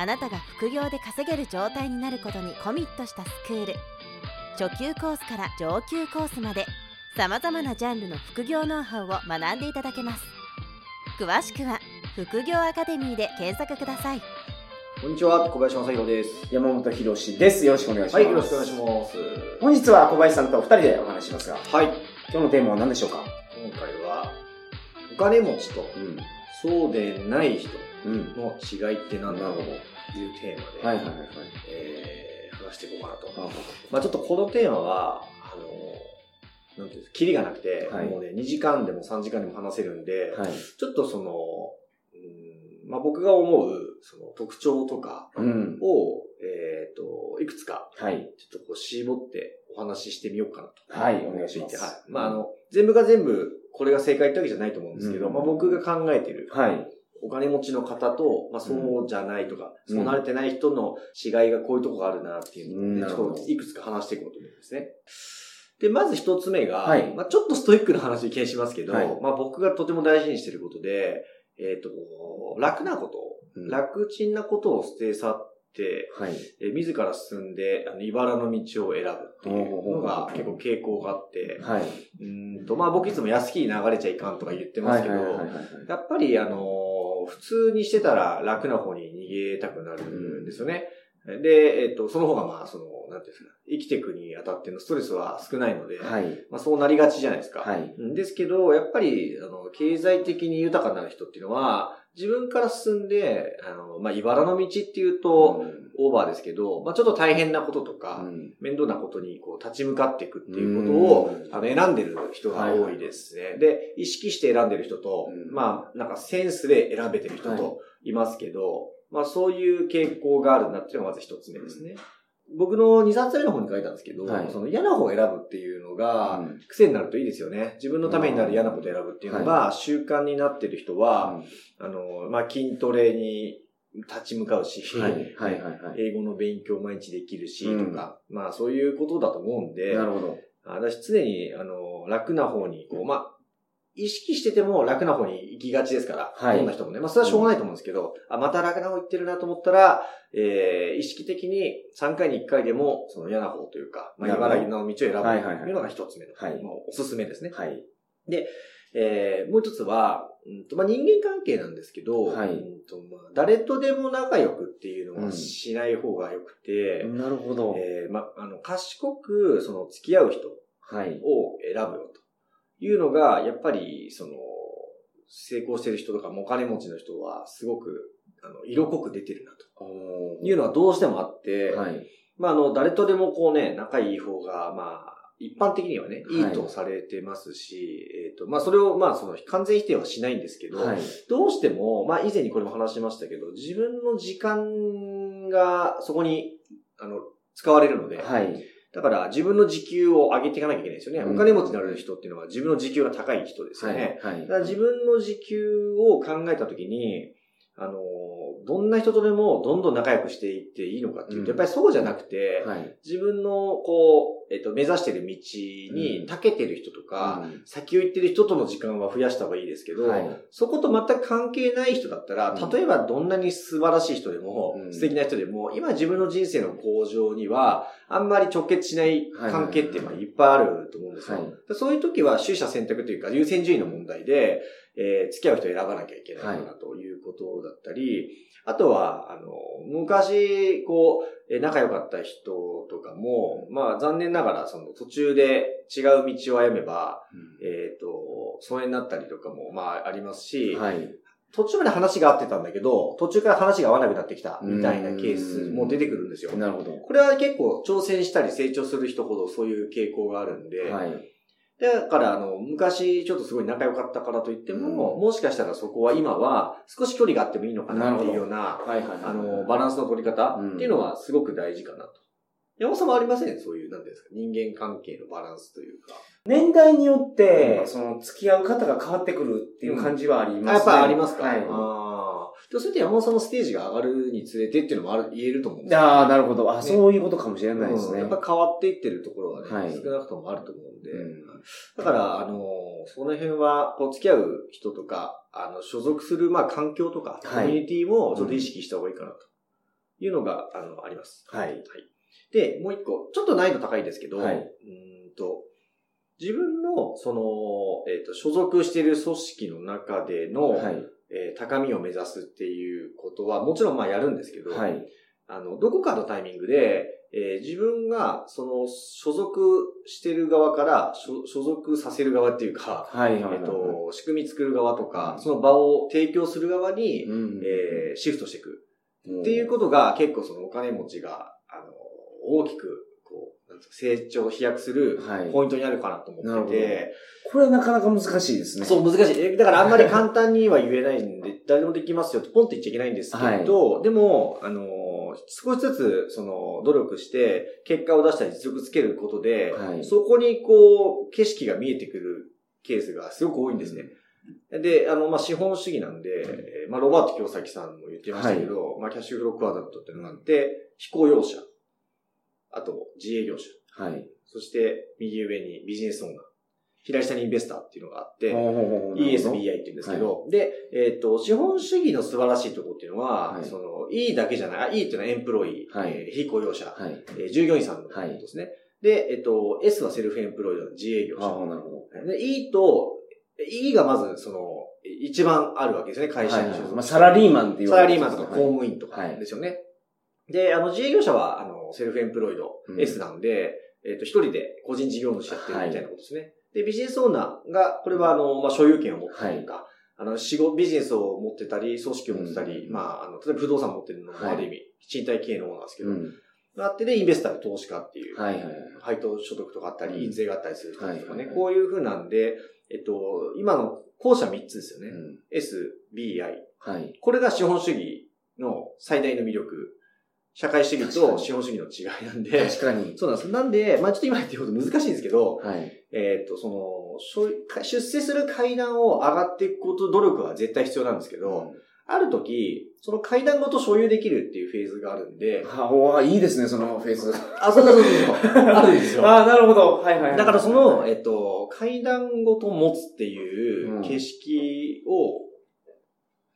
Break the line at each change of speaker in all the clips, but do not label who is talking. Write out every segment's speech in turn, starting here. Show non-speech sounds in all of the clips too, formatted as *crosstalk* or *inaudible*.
あなたが副業で稼げる状態になることにコミットしたスクール初級コースから上級コースまでさまざまなジャンルの副業ノウハウを学んでいただけます詳しくは副業アカデミーで検索ください
こんにちは、小林正宏です。
山本博史です。よろしくお願いします。
はい、よろしくお願いします。
本日は小林さんと二人でお話ししますが、
はい。
今日のテーマは何でしょうか？
今回は、お金持ちと、
うん。
そうでない人
うん。
の違いって何だろうというテーマで、
はいはいはいはい。
えー話していこうかなと。
は
まあちょっとこのテーマは、あの、なんていうんですか、キリがなくて、
はい
もうね、2時間でも3時間でも話せるんで、
はい。
ちょっとその、うんまあ僕が思う、その特徴とか
うん。
を、えっ、と、いくつか、
はい。
ちょっとこう絞ってお話ししてみようかなと。
はいお願いします
はい。まあ、あの、全部が全部、これが正解ってわけじゃないと思うんですけど、
うん
まあ僕が考えてる、
はい。
お金持ちの方と、まあそうじゃないとか、
うん。
そうなれてない人の違いがこういうとこがあるなっていうのをね、ちょっといくつか話していこうと思うんですね。で、まず一つ目が、
はい。
まあちょっとストイックな話に気にしますけど、
はい。
まあ僕がとても大事にしていることで、えっ、と、楽なこと、
うん。
楽ちんなことを捨て去って、
はい。
えー自ら進んで、あの、茨の道を選ぶっていうのが結構傾向があって、
はい。
うーんと、まあ僕いつも安きに流れちゃいかんとか言ってますけど、やっぱりあのー普通にしてたら楽な方に逃げたくなるんですよね。で、えっ、と、その方がまあ、その、なんていうんですか、生きていくにあたってのストレスは少ないので、
はい。
まあそうなりがちじゃないですか。
はい。
うんですけど、やっぱり、あの、経済的に豊かになる人っていうのは、自分から進んで、あの、まあ、茨の道っていうと、オーバーですけど、まあ、ちょっと大変なこととか、
うん
面倒なことにこう立ち向かっていくっていうことを、
うん
あの選んでる人が多いですね。で、意識して選んでる人と、
うん
まあ、なんかセンスで選べてる人といますけど、まあそういう傾向があるなっていうのがまず一つ目ですね。僕の2冊目の方に書いたんですけど、
はい
その嫌な方を選ぶっていうのが、
うん
癖になるといいですよね。自分のためになる嫌なことを選ぶっていうのが習慣になってる人は、あの、まあ、筋トレに立ち向かうし、
はい。はい。はい。はい。
英語の勉強毎日できるし、
うん
とか、まあそういうことだと思うんで、
なるほど。
私常に、あの、楽な方に、こう、まあ、意識してても楽な方に行きがちですから、
はい
どんな人もね。まあそれはしょうがないと思うんですけど、あ、また楽な方行ってるなと思ったら、えー、意識的に3回に1回でも、その嫌な方というか、まあ、茨城の道を選ぶというのが一つ目の、
はい
まあおすすめですね。
はい。
えーもう一つは、うんとまあ、人間関係なんですけど、
はい
うんとまあ、誰とでも仲良くっていうの
うん
はしない方が良くて、
なるほど。
えーまあ、あの、賢く、その、付き合う人を
はい。
選ぶよというのが、やっぱり、その、成功してる人とか、お金持ちの人は、すごく、あの、色濃く出てるなと
お
いうのはどうしてもあって、
はい。
まあ、あの、誰とでもこうね、仲いい方が、まあ、一般的にはね、いい
はい
とされてますし、えっ、と、まあ、それを、まあ、その、完全否定はしないんですけど、
はい。
どうしても、まあ、以前にこれも話しましたけど、自分の時間がそこに、あの、使われるので、
はい。
だから自分の時給を上げていかなきゃいけないですよね。
うん
お金持ちになる人っていうのは自分の時給が高い人ですよね。
はい。
だから自分の時給を考えたときに、あの、どんな人とでもどんどん仲良くしていっていいのかっていうと、
うん。
やっぱりそうじゃなくて、
はい。
自分のこう、えっと、目指してる道に長けてる人とか、
うん。
先を行ってる人との時間は増やした方がいいですけど、
はい。
そこと全く関係ない人だったら、
うん。
例えばどんなに素晴らしい人でも、
うん。
素敵な人でも、今自分の人生の向上には、あんまり直結しない関係ってまあいっぱいあると思うんですよ。
はい。
でそういう時は、取捨選択というか、優先順位の問題で、えー付き合う人を選ばなきゃいけないかなということだったり、あとは、あの、昔、こう、えー仲良かった人とかも、まあ残念ながら、その途中で違う道を歩めば、えっ、と、疎遠になったりとかも、まあありますし、
はい。
途中まで話が合ってたんだけど、途中から話が合わなくなってきたみたいなケースも出てくるんですよ。
なるほど。
これは結構挑戦したり成長する人ほどそういう傾向があるんで、
はい。
だから、あの、昔ちょっとすごい仲良かったからといっても、
うん
もしかしたらそこは今は少し距離があってもいいのかなっていうような、
はいはいはい。
あの、バランスの取り方っていうのはすごく大事かなと。山本さんもありません？そういう、なんですか、人間関係のバランスというか。
年代によって
う、ん
その、付き合う方が変わってくるっていう感じはありますね。
あやっぱりありますか？
はい。
それって山本さんのステージが上がるにつれてっていうのもある、言えると思うんですよ
ああ、なるほど。あ、
ね
そういうことかもしれないですね。
うんやっぱ変わっていってるところはね、
はい
少なくともあると思うんで、
うん
だから、あの、その辺は、こう、付き合う人とか、あの、所属する、まあ、環境とか、コ
はい
ミュニティもちょっと意識した方がいいかな、というのが、あの、あります。
はい。
で、もう一個、ちょっと難易度高いですけど、
はいう
ーんと、自分の、その、えっ、と、所属している組織の中での、
はい。
えー高みを目指すっていうことは、もちろんまあやるんですけど、
はい。
あの、どこかのタイミングで、えー自分が、その、所属してる側から、所所属させる側っていうか、
はい。はい。
えっと、仕組み作る側とか、その場を提供する側に、
うん
えーシフトしていく
うん
っていうことが結構そのお金持ちが、あの、大きく、成長、飛躍する
はい。
ポイントにあるかなと思ってて、
これはなかなか難しいですね。
そう、難しい。えだからあんまり *laughs* 簡単には言えないんで、誰でもできますよとポンって言っちゃいけないんですけど、でも、あの、少しずつ、その、努力して、結果を出したり実力つけることで、
はい。
そこにこう、景色が見えてくるケースがすごく多いんですね。で、あの、まあ、資本主義なんで、えーまあ、ロバート京崎さんも言ってましたけど、まあ、キャッシュフロークワーダントっていうのがあって、飛行用車、あと、自営業者、
はい。
そして、右上にビジネスオーナー、左下にインベスターっていうのがあって、ESBI って言うんですけど、で、えっ、と、資本主義の素晴らしいところっていうのは、
はい
その、E だけじゃない、あ E っていうのはエンプロイ、
はい
えー非雇用者、
はい。
えー従業員さんのことですね。で、えっ、と、S はセルフエンプロイドの自営業
ああ、
者。
なるほど。
で、E と、E がまず、その、一番あるわけですね、会社に所属して。
まあ、サラリーマンっていう
サラリーマンとか公
はい
務員とかですよね。で、あの、自営業者は、あの、セルフエンプロイド、
うん
S なんで、えっ、と、一人で個人事業主やってるみたいなことですね。で、ビジネスオーナーが、これは、あの、まあ、所有権を持ってたりとか、あの、仕事、ビジネスを持ってたり、組織を持ってたり、
うん
まあ、あの、例えば不動産持ってるのも
はい
ある意味、賃貸経営のオーナーですけど、あってで、インベスターで投資家っていう、
はいはいはい。
配当所得とかあったり、
うん
印税があったりする人とかね、
はいはいはい
こういう風なんで、えっと、今の後者3つですよね。
うん。
S、B、I。
はい。
これが資本主義の最大の魅力。社会主義と資本主義の違いなんで。
確かに。
そうなんです。なんで、まあちょっと今言ってること難しいんですけど、
はい。
えっと、その、出世する階段を上がっていくこと、努力は絶対必要なんですけど、ある時、その階段ごと所有できるっていうフェーズがあるんで、
あ、おーいいですね、そのフェイス。
あ、そうそうそうそう。*laughs* あるんですよ。
ああ、なるほど。はいはいはい。
だからその、えっと、階段ごと持つっていう
うん
景色を、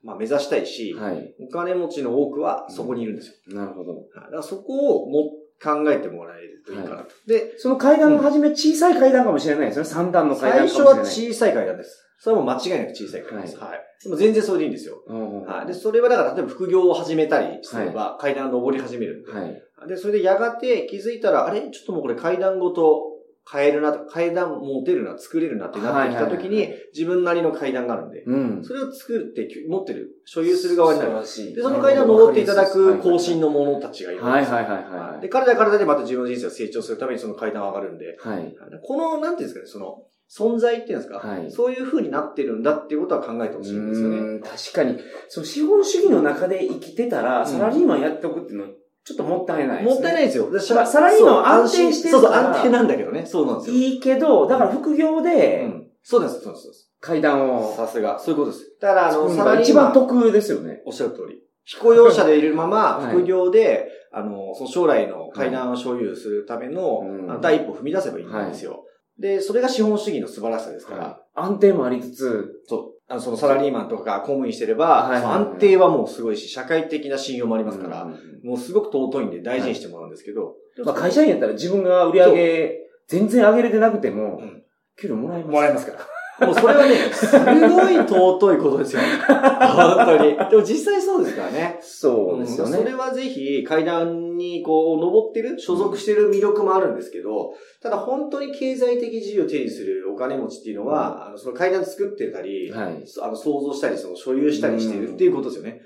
まあ目指したいし、
はい。
お金持ちの多くはそこにいるんですよ。
なるほど。
はいだからそこをも考えてもらえるといいかなと。で、
その階段の初め、小さい階段かもしれないですね。三段の階段
最
かもしれない。
初は小さい階段です。それはもう間違いなく小さい階段です。
は
はい。でも全然それでいいんですよ。
うん
はい。で、それはだから例えば副業を始めたりすれば階段登り始めるんで。
はい。
で、それでやがて気づいたら、あれ？ちょっともうこれ階段ごと変えるなとか、階段持てるな、作れるなってなってきた時に
はいはいはい、
自分なりの階段があるんで、
うん。
それを作って持ってる、所有する側になる。
しい
で、その階段を登っていただく更新の者たちがいるんですよ。
はいはいはいはい
で、彼らからでまた自分の人生を成長するためにその階段を上がるんで、
はい。
この、なんていうんですかね、その、存在っていうんですか、
はい
そういう風になってるんだっていうことは考えてほしいんですよね。
うん確かに。そう、資本主義の中で生きてたら、
うん
サラリーマンやっておくっていうのは、ちょっともったいないですね。
もったいないですよ。で
サラサラリーマンは安定してる
そうそう、安定なんだけどね。そうなんですよ。
いいけど、だから副業
う
で
ん。そうです、そうです。そうです
階段を
さすが。そういうことです。だから、あの、サラリーマン、
得ですよね。
おっしゃる通り。飛行用車でいるまま、
はい
副業で、あの、その将来の階段を所有するための、
うん
あの第一歩踏み出せばいいんですよ。で、それが資本主義の素晴らしさですから、
安定もありつつ、
そう。あの、そのサラリーマンとか公務員してれば、
はいはいはい
その安定はもうすごいし、社会的な信用もありますから、
うん
もうすごく尊いんで大事にしてもらうんですけど、でも
まあ会社員やったら自分が売り上げ、全然上げれてなくても
うん、
給料もらえます。
もらえますから。もうそれはね、すごい尊いことですよ。本当に。でも実際そうですからね。
そうですよね。
んそれはぜひ階段にこう登ってる、所属してる魅力もあるんですけど、ただ本当に経済的自由を手にするお金持ちっていうのは、あのその階段作ってたり、
はい。
あの想像したり、その所有したりしているっていうことですよね。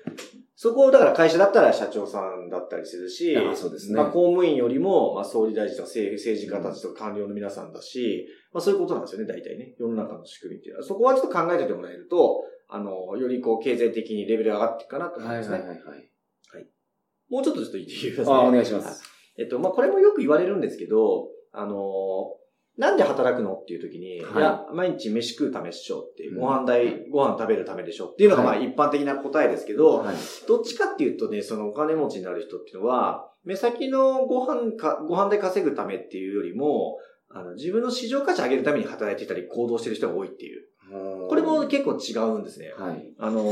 そこを、だから会社だったら社長さんだったりするし、
あそうですね
まあ公務員よりも、まあ総理大臣とか政政治家たちとか官僚の皆さんだし、まあそういうことなんですよね、大体ね。世の中の仕組みっていうのは。そこはちょっと考えておいてもらえると、あの、よりこう経済的にレベルが上がっていくかなと思いますね。
はい。
もうちょっとちょっと言ってください。
あ、お願いします。
えっと、まあ、これもよく言われるんですけど、あのなんで働くのっていう時に、
はい
い、や、毎日飯食うためでしょっていう、
うん
ご飯代、ご飯食べるためでしょっていうのがまあ
はい
一般的な答えですけど、
はい。
どっちかっていうとね、そのお金持ちになる人っていうのは、目先のご飯か、ご飯で稼ぐためっていうよりも、あの、自分の市場価値上げるために働いてたり行動してる人が多いっていう。これも結構違うんですね。
はい。
あの、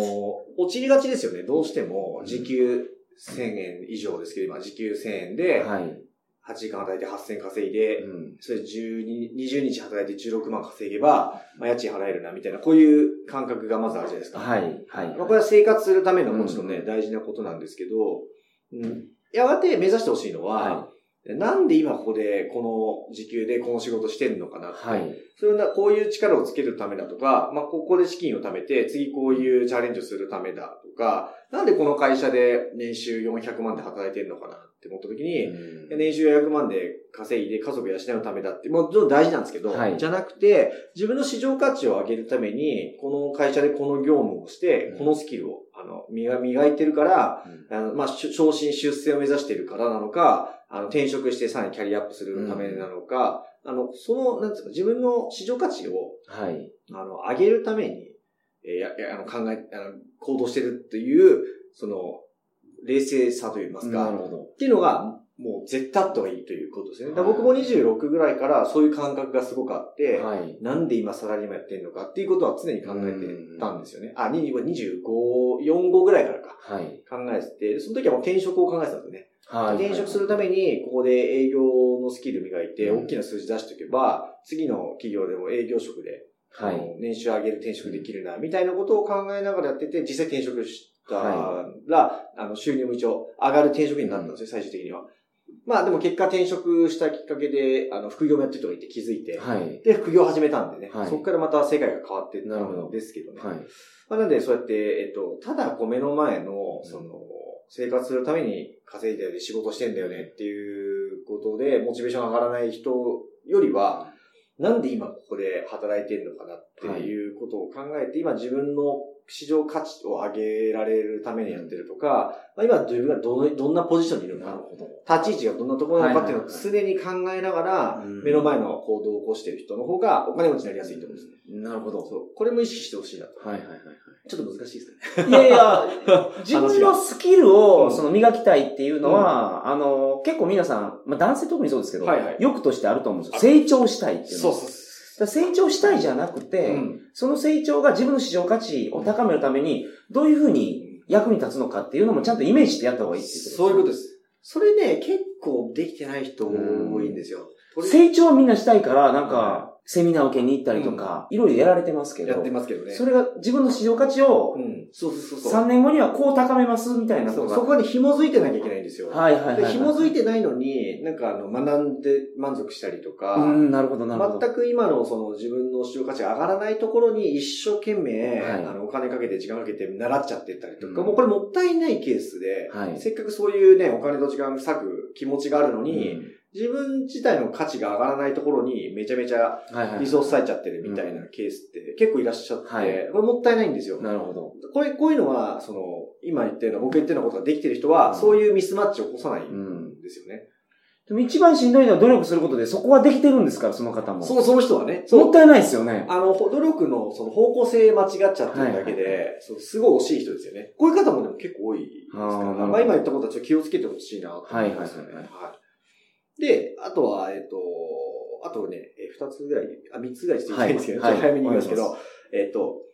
落ちりがちですよね。どうしても、時給1000円以上ですけど、今、時給1000円で、
はい。
8時間働いて8000稼いで、
うん。
それ12、20日働いて16万稼げば、まあ、家賃払えるな、みたいな、こういう感覚がまずあるじゃないですか。
はい。はい。
まあ、これは生活するためのもちろんね、
うん
大事なことなんですけど、うん、やがて目指してほしいのは、
は
なんで今ここでこの時給でこの仕事してるのかなって。
はい。
それな、こういう力をつけるためだとか、まあ、ここで資金を貯めて、次こういうチャレンジをするためだとか、なんでこの会社で年収400万で働いてるのかなって思った時に、
うん。
年収400万で稼いで家族を養うためだって、もちろん大事なんですけど、
はい。
じゃなくて、自分の市場価値を上げるために、この会社でこの業務をして
うん、
このスキルを、あの、磨磨いてるから、あの、まあ、し昇進出世を目指しているからなのか、あの、転職してさらにキャリアアップするためなのか、あの、その、なんつうか、自分の市場価値を、
はい。
あの、上げるために、えーや、やあの、考え、あの、行動してるっていう、その、冷静さといいますか、
なるほど。
っていうのが、もう絶対あった方がいいということですね。僕も26ぐらいからそういう感覚がすごくあって、
はい。
なんで今サラリーマンやってんのかっていうことは常に考えてたんですよね。あ、25、4、5ぐらいからか。
はい。
考えてて、その時はもう転職を考えてたんですよね。
はい。
転職するために、ここで営業のスキル磨いて、
うん
大きな数字出しておけば、次の企業でも営業職で、
はい。
年収上げる転職できるな、みたいなことを考えながらやってて、実際転職したら、あの、収入も一応上がる転職になったんですよ、最終的には。まあでも結果転職したきっかけで、あの、副業もやってる人がいて気づいて、
はい。
で、副業を始めたんでね、
はい
そこからまた世界が変わって
なる
んですけどね。
はい。
まあ、なので、そうやって、えっと、ただこう目の前の、その、生活するために稼いで仕事してんだよねっていうことで、モチベーション上がらない人よりは、なんで今ここで働いてるのかなっていうことを考えて、今自分の市場価値を上げられるためにやってるとか、まあ、今自分がどのどんなポジションにいるのか。立ち位置がどんなところなのかっていうのを常に考えながら
う、ん
目の前の行動を起こしている人の方がお金持ちになりやすいと思うんですね。
なるほど。
そう。これも意識してほしいなと。
はいはいはい
ちょっと難しいですかね。
はい。いやいや、自分のスキル
う
を
ん
その磨きたいっていうのは、あの、結構皆さん、まあ男性特にそうですけど、
はいはい
欲としてあると思うんですよ。成長したいっていうのは。
そう。
だから成長したいじゃなくて、
うん。
その成長が自分の市場価値を高めるために、どういうふうに役に立つのかっていうのもちゃんとイメージしてやった方がいいっていうこと
そういうことです。それね、結構できてない人多いんですよ。
成長はみんなしたいから、なんか、セミナー受けに行ったりとか、いろいろやられてますけど
やって、ますけどね。
それが自分の市場価値を
うん。そうそうそうそう。
3年後にはこう高めますみたいな。
そこに紐づいてなきゃいけないんですよ。
はいはいはい、
で
はい。
紐づいてないのに、なんかあの、学んで満足したりとか、
うん、なるほどなるほど。
全く今のその自分の市場価値が上がらないところに一生懸命、
はい
あのお金かけて時間かけて習っちゃってったりとか、
うん
もうこれもったいないケースで、
はい
せっかくそういうね、お金と時間割く気持ちがあるのに、
うん
自分自体の価値が上がらないところにめちゃめちゃ
はいはい。
リソース割いちゃってるみたいなケースって結構いらっしゃって、
はい
これもったいないんですよ。
なるほど。
これ、こういうのは、その、今言ったような、僕言ったようなことができてる人は、
うん
そういうミスマッチを起こさない
うん
んですよね。
でも一番しんどいのは努力することで、そこはできてるんですから、その方も。
その、その人はね。
も。ったいないですよね。
あの、努力のその方向性間違っちゃってるだけで、
はい
そうすごい惜しい人ですよね。こういう方もでも結構多いですから、
あ
まあ今言ったことはちょっと気をつけてほしいなと思いますよね。
はいはい
はいで、あとは、えっと、あとね、え二つぐらい、あ、三つぐらいちょっと言いたいんですけど、
はい
ちょっと早めに言いますけ
お願
ど、えっと、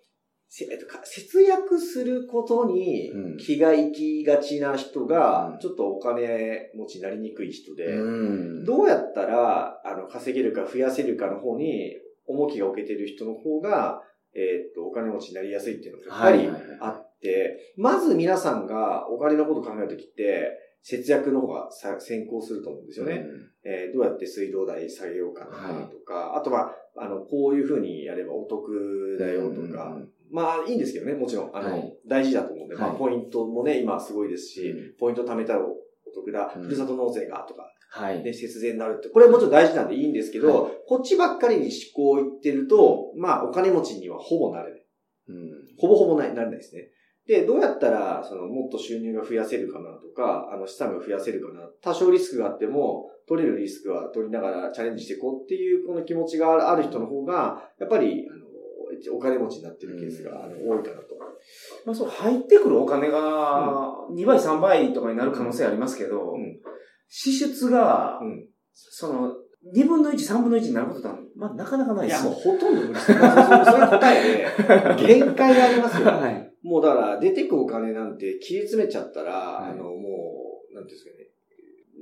せえっと、か節約することに
うん。
気が行きがちな人が
うん、
ちょっとお金持ちになりにくい人で、
うん。
どうやったら、あの、稼げるか増やせるかの方に、重きが置けてる人の方が、えっと、お金持ちになりやすいっていうのがやっぱり
はいはいはい
あって、まず皆さんがお金のことを考えるときって、節約の方がさ先行すると思うんですよね。えーどうやって水道代下げようかなとか、あとは、あの、こういうふうにやればお得だよとか、まあいいんですけどね、もちろん。あの、
はい
大事だと思うんで、まあ
はい
ポイントもね、今すごいですし、
うん
ポイント貯めたらお得だ、
うん
ふるさと納税がとか、
はい。
で、節税になるって、これはもちろん大事なんでいいんですけど、
は
こっちばっかりに思考いってると、まあお金持ちにはほぼなれない。
うん。
ほぼほぼないなれないですね。で、どうやったら、その、もっと収入が増やせるかなとか、あの、資産が増やせるかな。多少リスクがあっても、取れるリスクは取りながらチャレンジしていこうっていう、この気持ちがある人の方が、やっぱり、あの、お金持ちになってるケースが、あの、多いかなと。
まあそう、入ってくるお金が2倍、3倍とかになる可能性ありますけど、
うん
支出が、
うん
その、2分の1、3分の1になることは、まあなかなかない
いや、
ですよ。
もうほとんど無理です。それ答えで、限界がありますよ。*laughs*
はい。
もうだから、出てくお金なんて切り詰めちゃったら、
はい。
あの、もう、なんていうんですかね、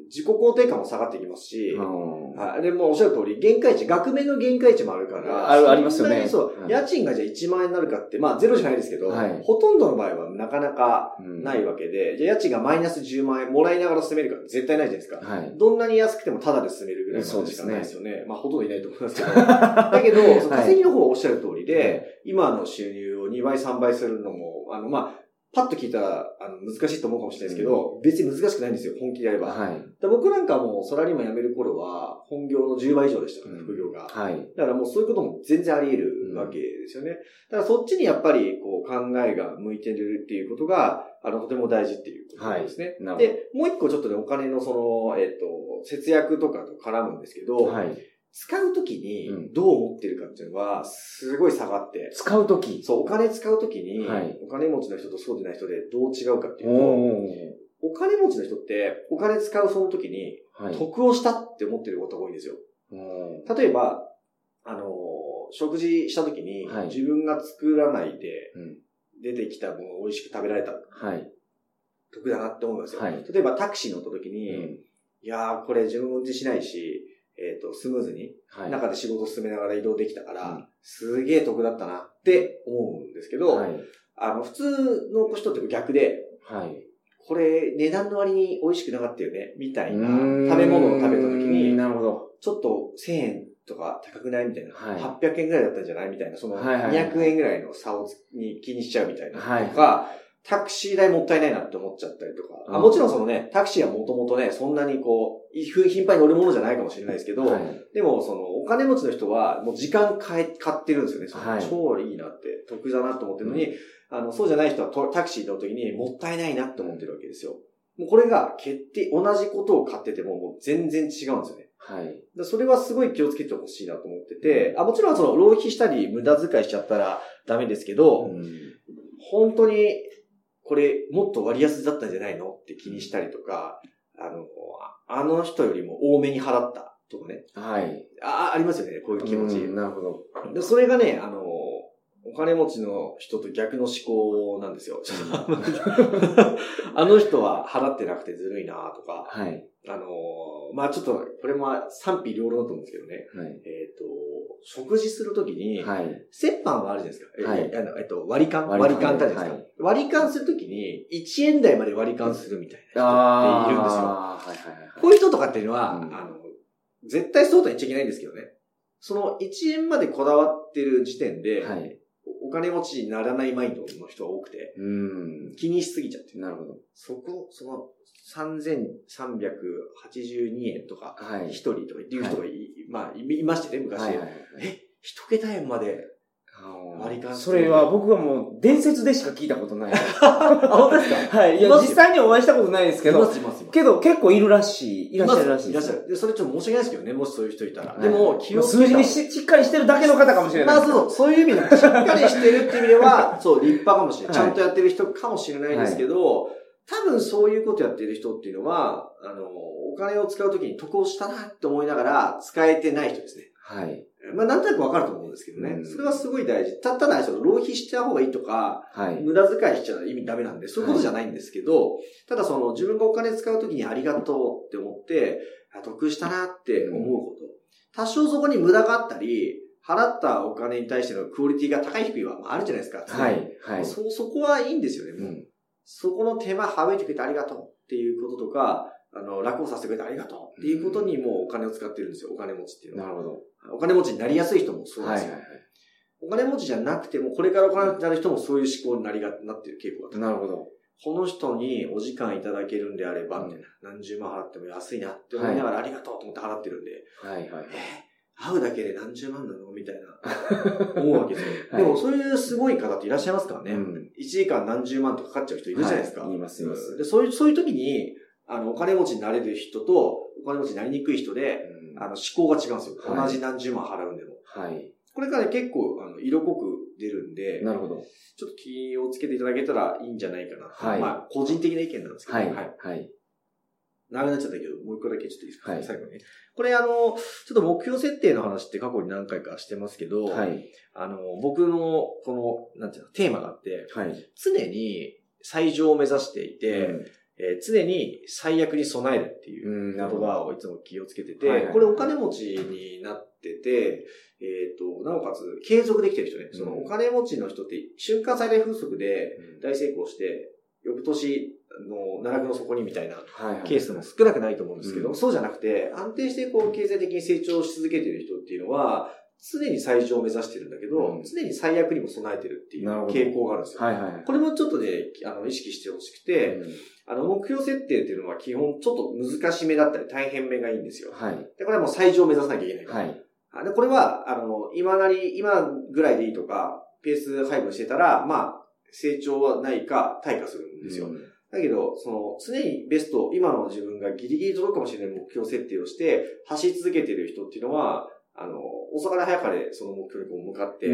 自己肯定感も下がってきますし、
うん
はい。で、もうおっしゃる通り、限界値、額面の限界値もあるから。
あるありますよね
そんなにそう、
はい
家賃がじゃあ1万円になるかって、まあゼロじゃないですけど、
はい
ほとんどの場合はなかなか
うん
ないわけで、じゃあ家賃がマイナス10万円もらいながら住めるか絶対ないじゃないですか。
はい。
どんなに安くてもタダで住めるぐらいのしかないですよね。まあほとんどいないと思いますけど。*laughs* だけど、その稼ぎの方はおっしゃる通りで、今の収入を2倍3倍するのも、あの、まあ、パッと聞いたら、あの、難しいと思うかもしれないですけど、別に難しくないんですよ、本気でやれば。
はい。
で僕なんかもうサラリーマン辞める頃は、本業の10倍以上でしたから、
うん
副業が。
はい。
だからもうそういうことも全然あり得るわけですよね。だからそっちにやっぱりこう考えが向いてるっていうことが、あの、とても大事っていうことですね。
なるほど。
で、もう一個ちょっとね、お金のその、えっ、と、節約とかと絡むんですけど、
はい。
使うときに
うん
どう思ってるかっていうのは、すごい差があって、
使うとき。
そう、お金使うときに、
はい
お金持ちの人とそうでない人でどう違うかっていうと、
お
金持ちの人って、お金使うその時に、
はい。
得をしたって思ってることが多いんですよ。
おー
例えば、あのー、食事した時に、
はい
自分が作らないで
うん
出てきたものを美味しく食べられた。
はい。
得だなって思いますよ。
はい
例えばタクシー乗った時
う
に、
ん
いやー、これ自分運転しないし、えっ、と、スムーズに
はい。
中で仕事を進めながら移動できたから、
うん
すげえ得だったなって思うんですけど、
はい。
あの、普通の人って逆で、
はい。
これ値段の割に美味しくなかったよね、みたいな食べ物を食べた時に、
なるほど。
ちょっと1000円とか高くないみたいな、
はい
800円ぐらいだったんじゃないみたいな、その
はいはいはい
200円ぐらいの差をつに気にしちゃうみたいな
はい
とか、タクシー代もったいないなって思っちゃったりとか、あ
うん
もちろんそのね、タクシーはもともとね、そんなにこう、い頻繁に乗るものじゃないかもしれないですけど、
はい。
でもそのお金持ちの人はもう時間買い買ってるんですよね。その
はい
超いいなって、得だなと思ってるのに、あの、そうじゃない人はとタクシー乗るときにもったいないなって思ってるわけですよ。もうこれが決定、同じことを買っててももう全然違うんですよね。
はい。
だそれはすごい気をつけてほしいなと思ってて、あ、もちろんその浪費したり無駄遣いしちゃったらダメですけど、
うん
本当にこれもっと割安だったんじゃないの？って気にしたりとか、あの、ああの人よりも多めに払ったとかね。
はい。
あ、ありますよね、こういう気持ち。
うんなるほど。
でそれがね、あの、お金持ちの人と逆の思考なんですよ。*laughs* あの人は払ってなくてずるいなとか、
はい。
あの、まあちょっと、これも賛否両論だと思うんですけどね。
はい。
えっ、と、食事するときに、
はい。
折半はあるじゃないですか。え
はい
あのえっと、割り勘
割り勘
割り勘ってあるじゃないですか。割り勘するときに、1円台まで割り勘するみたいな人っているんですよ。
はいはいはい。
こういう人とかっていうのは、
うん
あの、絶対そうとは言っちゃいけないんですけどね。その1円までこだわってる時点で、
はい。
お金持ちにならないマインドの人が多くて、
うん。
気にしすぎちゃってる。
なるほど。
そこ、その、3382円とか、
はい。
一人とかっていう人がい,、まあ、いいましてね、昔。
はいはいはい。
え、一桁円まで。
それは僕はもう伝説でしか聞いたことない。*laughs*
あ、本当ですか？
はい。いや、実際にお会いしたことないですけど、
います、います。
けど結構いるらしい。いらっしゃるらしい。
いらっしゃる。で、それちょっと申し訳ないですけどね、もしそういう人いたら。
はい
でも、気を
数字にししっかりしてるだけの方かもしれない
まあ。そう、そういう意味で、しっかりしてるっていう意味では、*laughs* そう、立派かもしれないちゃんとやってる人かもしれないですけど、多分そういうことやってる人っていうのは、あの、お金を使うときに得をしたなって思いながら使えてない人ですね。
はい。
まあ、なんとなくわかると思うんですけどね。
うん
それはすごい大事。た、ただ、その、浪費した方がいいとか、
はい。
無駄遣いしちゃ意味ダメなんで、そういうことじゃないんですけど、ただその、自分がお金使うときにありがとうって思って、あ得したなって思うこと。多少そこに無駄があったり、払ったお金に対してのクオリティが高い低いはまああるじゃないですか。
はい。はい。
そ、そこはいいんですよね。もう
うん。
そこの手間省いてくれてありがとうっていうこととか、あの、楽をさせてくれてありがとうっていうことにもうお金を使ってるんですよ。お金持ちっていうのは。
なるほど。
お金持ちになりやすい人もそうですよ。
はいはいはい。
お金持ちじゃなくても、これからお金になる人もそういう思考になりが、なってる傾向が
なるほど。
この人にお時間いただけるんであれば、みたいな。何十万払っても安いなって思いながらありがとうと思って払ってるんで、
はいはいはい。
会うだけで何十万なのみたいな、*laughs* 思うわけですよ。
はい
でも、そういうすごい方っていらっしゃいますからね。
うん
1時間何十万とかかかっちゃう人いるじゃないですか。
はいいますいます
で、そういう、そういう時に、あの、お金持ちになれる人と、お金持ちになりにくい人で、
うん
あの、思考が違うんですよ。
はい
同じ何十万払うんでも。
はい。
これからね、結構、あの、色濃く出るんで、
なるほど。
ちょっと気をつけていただけたらいいんじゃないかな。
はい
まあ、個人的な意見なんですけど、
はい。はい。
長くなっちゃったけど、もう一個だけちょっといいですか、
はい
最後にね。これあの、ちょっと目標設定の話って過去に何回かしてますけど、
はい。
あの、僕のこの、なんていうの、テーマがあって、
はい。
常に最上を目指していて、えー常に最悪に備えるっていう
うん、
言。葉をいつも気をつけてて、
はいはい
これお金持ちになってて、えっ、と、なおかつ継続できてる人ね、その
うん
お金持ちの人って瞬間最大風速で大成功して、翌年の奈落の底にみたいな。ケースも少なくないと思うんですけど、
うん
そうじゃなくて、安定してこう経済的に成長し続けている人っていうのは、常に最上を目指してるんだけど、
うん
常に最悪にも備えてるっていう傾向があるんですよ。
はいはいはい。
これもちょっとね、あの、意識してほしくて、
うん
あの、目標設定っていうのは基本ちょっと難しめだったり大変めがいいんですよ。
はい。
で、これはもう最上を目指さなきゃいけないから。
はい。
あで、これは、あの、今なり、今ぐらいでいいとか、ペース配分してたら、まあ、成長はないか、退化するんですよ。
うん
だけど、その、常にベスト、今の自分がギリギリ届くかもしれない目標設定をして、走り続けている人っていうのは、あの、遅かれ早かれその目標に向かって。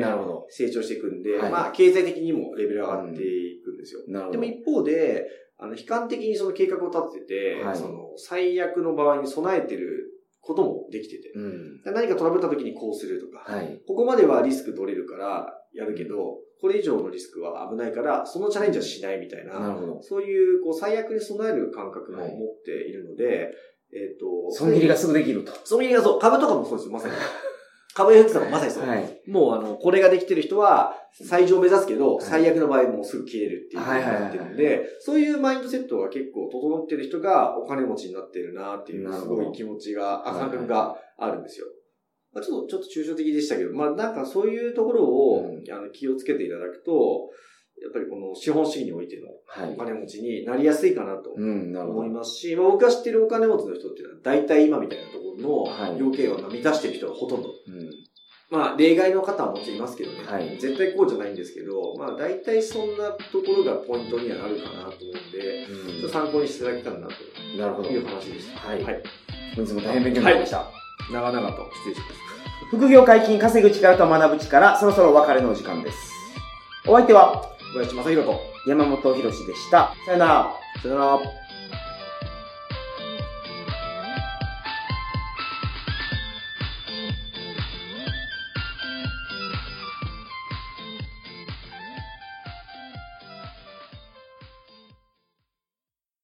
成長していくんで、
はい
まあ、経済的にもレベル上がっていくんですよ。
なるほど。
でも一方で、あの、悲観的にその計画を立ててて、
はい
その、最悪の場合に備えてることもできてて、
うん。
何かトラブった時にこうするとか、
はい。
ここまではリスク取れるからやるけど、これ以上のリスクは危ないから、そのチャレンジはしないみたいな、
な。
そういう、こう、最悪に備える感覚も
はい
持っているので、えっ、と、
損切りがすぐできると。
損切りがそう、株とかもそうですよ、まさに。*laughs* 株 FX とかもまさにそう。
はい。
もう、あの、これができてる人は、最上を目指すけど、
はい
最悪の場合もうすぐ消えるっていう風になってるん
はい
で、そういうマインドセットが結構整ってる人がお金持ちになってるなっていう、すごい気持ちが、感覚があるんですよ。まあ、ちょっと、ちょっと抽象的でしたけど、まあなんかそういうところを、
うん
あの気をつけていただくと、やっぱりこの資本主義においての
はい
お。金持ちになりやすいかなと思い
ど。
ますし、まあ、僕が知ってるお金持ちの人っていうのは、大体今みたいなとこの要件を満たしてる人がほとんど。
うん。
まあ、例外の方はもちろんいますけどね。
はい
絶対こうじゃないんですけど、まあ、大体そんなところがポイントにはなるかなと思うんで、ちょっと参考にしていただけたらなと。いう話でした。
はい
はい。
本日も大変勉強になりました。
長々と失礼します。
副業解禁稼ぐ力と学ぶ力、そろそろお別れのお時間です。お相手は
小林正宏と、
山本博史でした。さよなら。
さよなら。